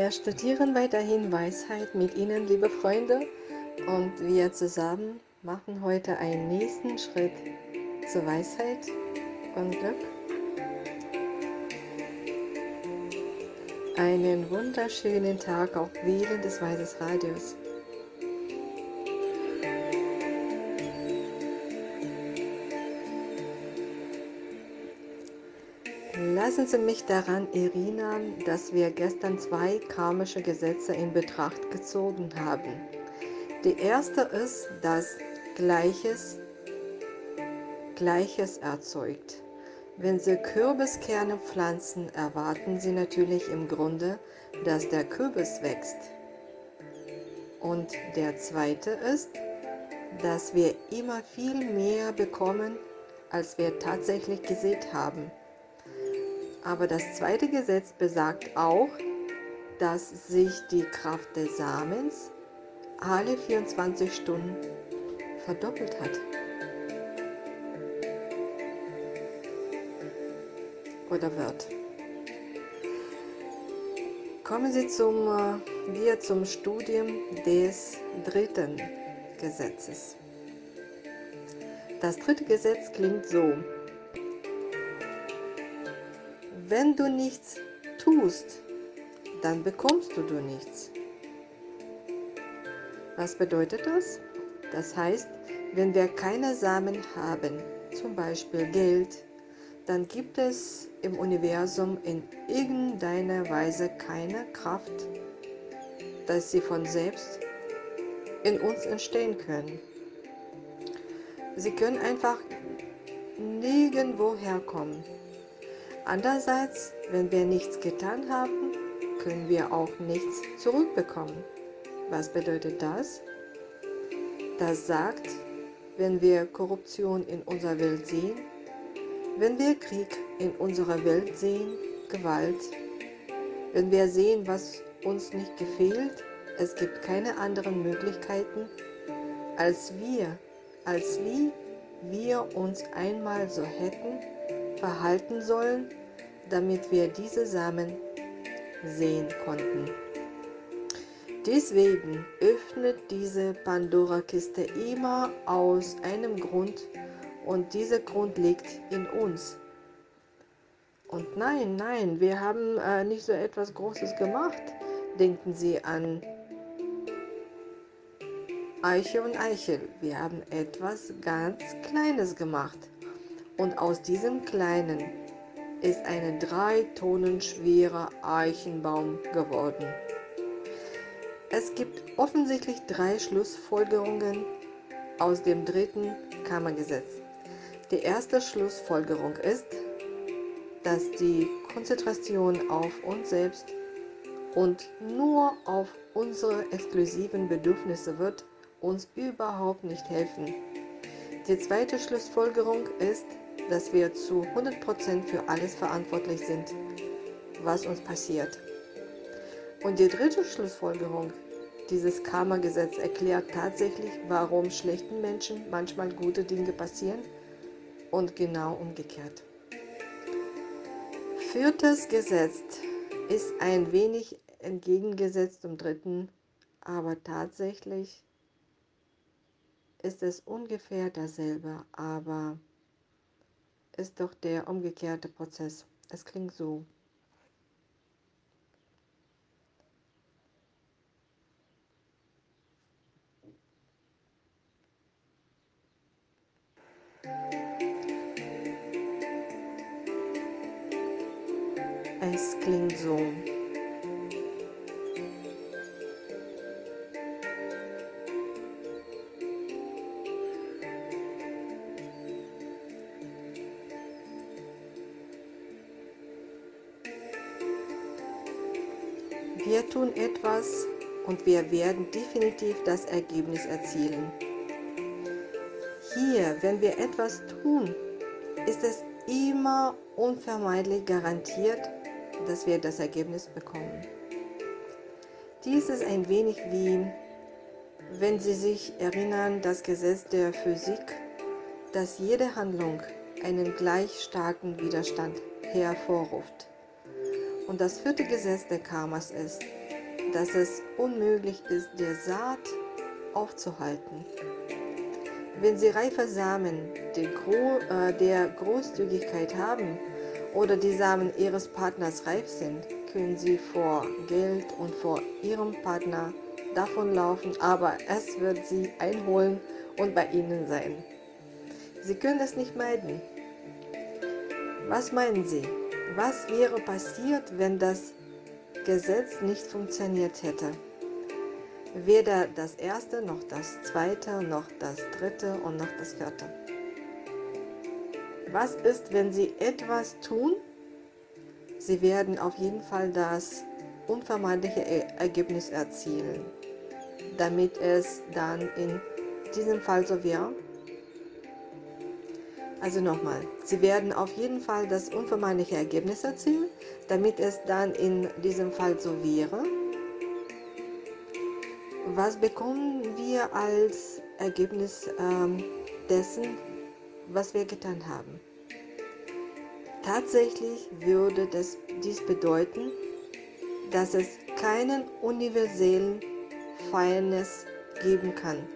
Wir studieren weiterhin Weisheit mit Ihnen, liebe Freunde, und wir zusammen machen heute einen nächsten Schritt zur Weisheit und Glück. Einen wunderschönen Tag auf Wählen des Weises Radios. Lassen Sie mich daran erinnern, dass wir gestern zwei karmische Gesetze in Betracht gezogen haben. Die erste ist, dass Gleiches Gleiches erzeugt. Wenn Sie Kürbiskerne pflanzen, erwarten Sie natürlich im Grunde, dass der Kürbis wächst. Und der zweite ist, dass wir immer viel mehr bekommen, als wir tatsächlich gesät haben. Aber das zweite Gesetz besagt auch, dass sich die Kraft des Samens alle 24 Stunden verdoppelt hat. Oder wird. Kommen Sie zum, äh, wir zum Studium des dritten Gesetzes. Das dritte Gesetz klingt so. Wenn du nichts tust, dann bekommst du, du nichts. Was bedeutet das? Das heißt, wenn wir keine Samen haben, zum Beispiel Geld, dann gibt es im Universum in irgendeiner Weise keine Kraft, dass sie von selbst in uns entstehen können. Sie können einfach nirgendwo herkommen. Andererseits, wenn wir nichts getan haben, können wir auch nichts zurückbekommen. Was bedeutet das? Das sagt, wenn wir Korruption in unserer Welt sehen, wenn wir Krieg in unserer Welt sehen, Gewalt, wenn wir sehen, was uns nicht gefällt, es gibt keine anderen Möglichkeiten, als wir, als wie wir uns einmal so hätten verhalten sollen, damit wir diese Samen sehen konnten. Deswegen öffnet diese Pandora-Kiste immer aus einem Grund und dieser Grund liegt in uns. Und nein, nein, wir haben äh, nicht so etwas Großes gemacht. Denken Sie an Eiche und Eichel. Wir haben etwas ganz Kleines gemacht. Und aus diesem Kleinen ist ein drei Tonnen schwerer Eichenbaum geworden. Es gibt offensichtlich drei Schlussfolgerungen aus dem dritten Kammergesetz. Die erste Schlussfolgerung ist, dass die Konzentration auf uns selbst und nur auf unsere exklusiven Bedürfnisse wird uns überhaupt nicht helfen. Die zweite Schlussfolgerung ist, dass wir zu 100% für alles verantwortlich sind, was uns passiert. Und die dritte Schlussfolgerung dieses Karma-Gesetz erklärt tatsächlich, warum schlechten Menschen manchmal gute Dinge passieren und genau umgekehrt. Viertes Gesetz ist ein wenig entgegengesetzt zum dritten, aber tatsächlich ist es ungefähr dasselbe, aber ist doch der umgekehrte Prozess. Es klingt so. Es klingt so. Wir tun etwas und wir werden definitiv das Ergebnis erzielen. Hier, wenn wir etwas tun, ist es immer unvermeidlich garantiert, dass wir das Ergebnis bekommen. Dies ist ein wenig wie, wenn Sie sich erinnern, das Gesetz der Physik, dass jede Handlung einen gleich starken Widerstand hervorruft. Und das vierte Gesetz der Karmas ist, dass es unmöglich ist, der Saat aufzuhalten. Wenn Sie reife Samen äh, der Großzügigkeit haben oder die Samen Ihres Partners reif sind, können Sie vor Geld und vor Ihrem Partner davonlaufen, aber es wird Sie einholen und bei Ihnen sein. Sie können es nicht meiden. Was meinen Sie? Was wäre passiert, wenn das Gesetz nicht funktioniert hätte? Weder das erste, noch das zweite, noch das dritte und noch das vierte. Was ist, wenn Sie etwas tun? Sie werden auf jeden Fall das unvermeidliche Ergebnis erzielen, damit es dann in diesem Fall so wäre. Also nochmal, Sie werden auf jeden Fall das unvermeidliche Ergebnis erzielen, damit es dann in diesem Fall so wäre. Was bekommen wir als Ergebnis ähm, dessen, was wir getan haben? Tatsächlich würde das, dies bedeuten, dass es keinen universellen Fairness geben kann.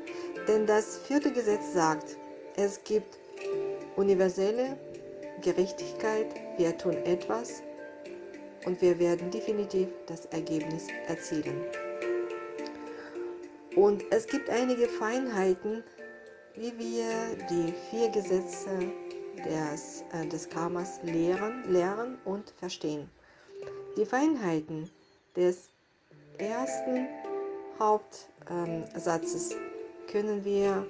Denn das vierte Gesetz sagt, es gibt universelle Gerechtigkeit, wir tun etwas und wir werden definitiv das Ergebnis erzielen. Und es gibt einige Feinheiten, wie wir die vier Gesetze des, äh, des Karmas lehren, lernen und verstehen. Die Feinheiten des ersten Hauptsatzes ähm, können wir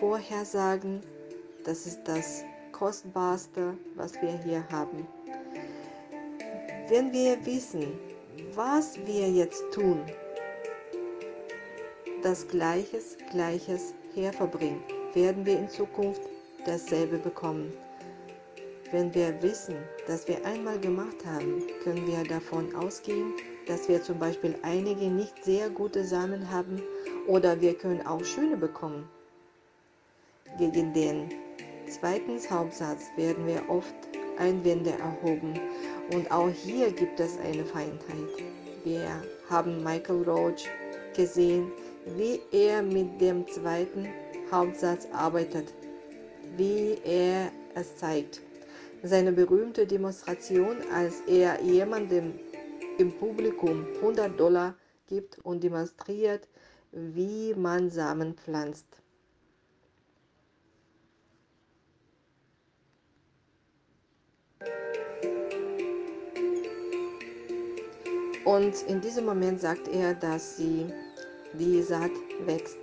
vorhersagen. Das ist das Kostbarste, was wir hier haben. Wenn wir wissen, was wir jetzt tun, das Gleiches, Gleiches herverbringen, werden wir in Zukunft dasselbe bekommen. Wenn wir wissen, dass wir einmal gemacht haben, können wir davon ausgehen, dass wir zum Beispiel einige nicht sehr gute Samen haben oder wir können auch schöne bekommen. Gegen den zweiten Hauptsatz werden wir oft Einwände erhoben und auch hier gibt es eine Feindheit. Wir haben Michael Roach gesehen, wie er mit dem zweiten Hauptsatz arbeitet, wie er es zeigt. Seine berühmte Demonstration, als er jemandem im Publikum 100 Dollar gibt und demonstriert, wie man Samen pflanzt. Und in diesem Moment sagt er, dass sie die Saat wächst.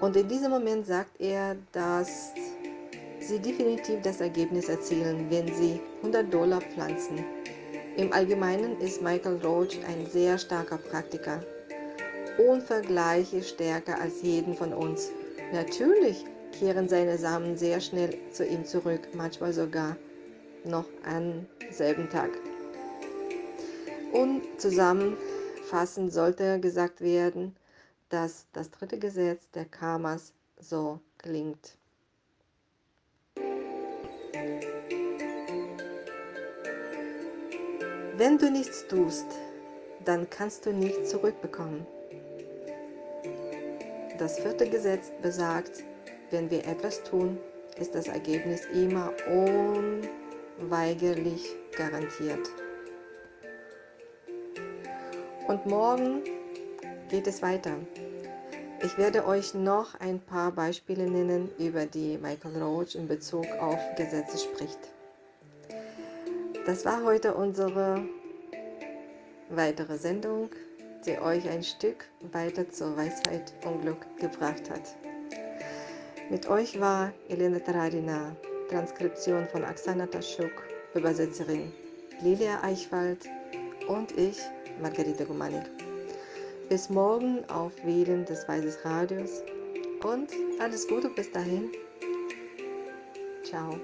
Und in diesem Moment sagt er, dass sie definitiv das Ergebnis erzielen, wenn sie 100 Dollar pflanzen. Im Allgemeinen ist Michael Roach ein sehr starker Praktiker, unvergleichlich stärker als jeden von uns. Natürlich kehren seine Samen sehr schnell zu ihm zurück, manchmal sogar noch am selben Tag. Und zusammenfassend sollte gesagt werden, dass das dritte Gesetz der Karmas so klingt. Wenn du nichts tust, dann kannst du nichts zurückbekommen. Das vierte Gesetz besagt, wenn wir etwas tun, ist das Ergebnis immer unweigerlich garantiert. Und morgen geht es weiter. Ich werde euch noch ein paar Beispiele nennen, über die Michael Roach in Bezug auf Gesetze spricht. Das war heute unsere weitere Sendung, die euch ein Stück weiter zur Weisheit und Glück gebracht hat. Mit euch war Elena Taradina, Transkription von Aksana Taschuk, Übersetzerin Lilia Eichwald und ich, Margarita Gumanik. Bis morgen auf Wählen des Weißes Radios und alles Gute bis dahin. Ciao.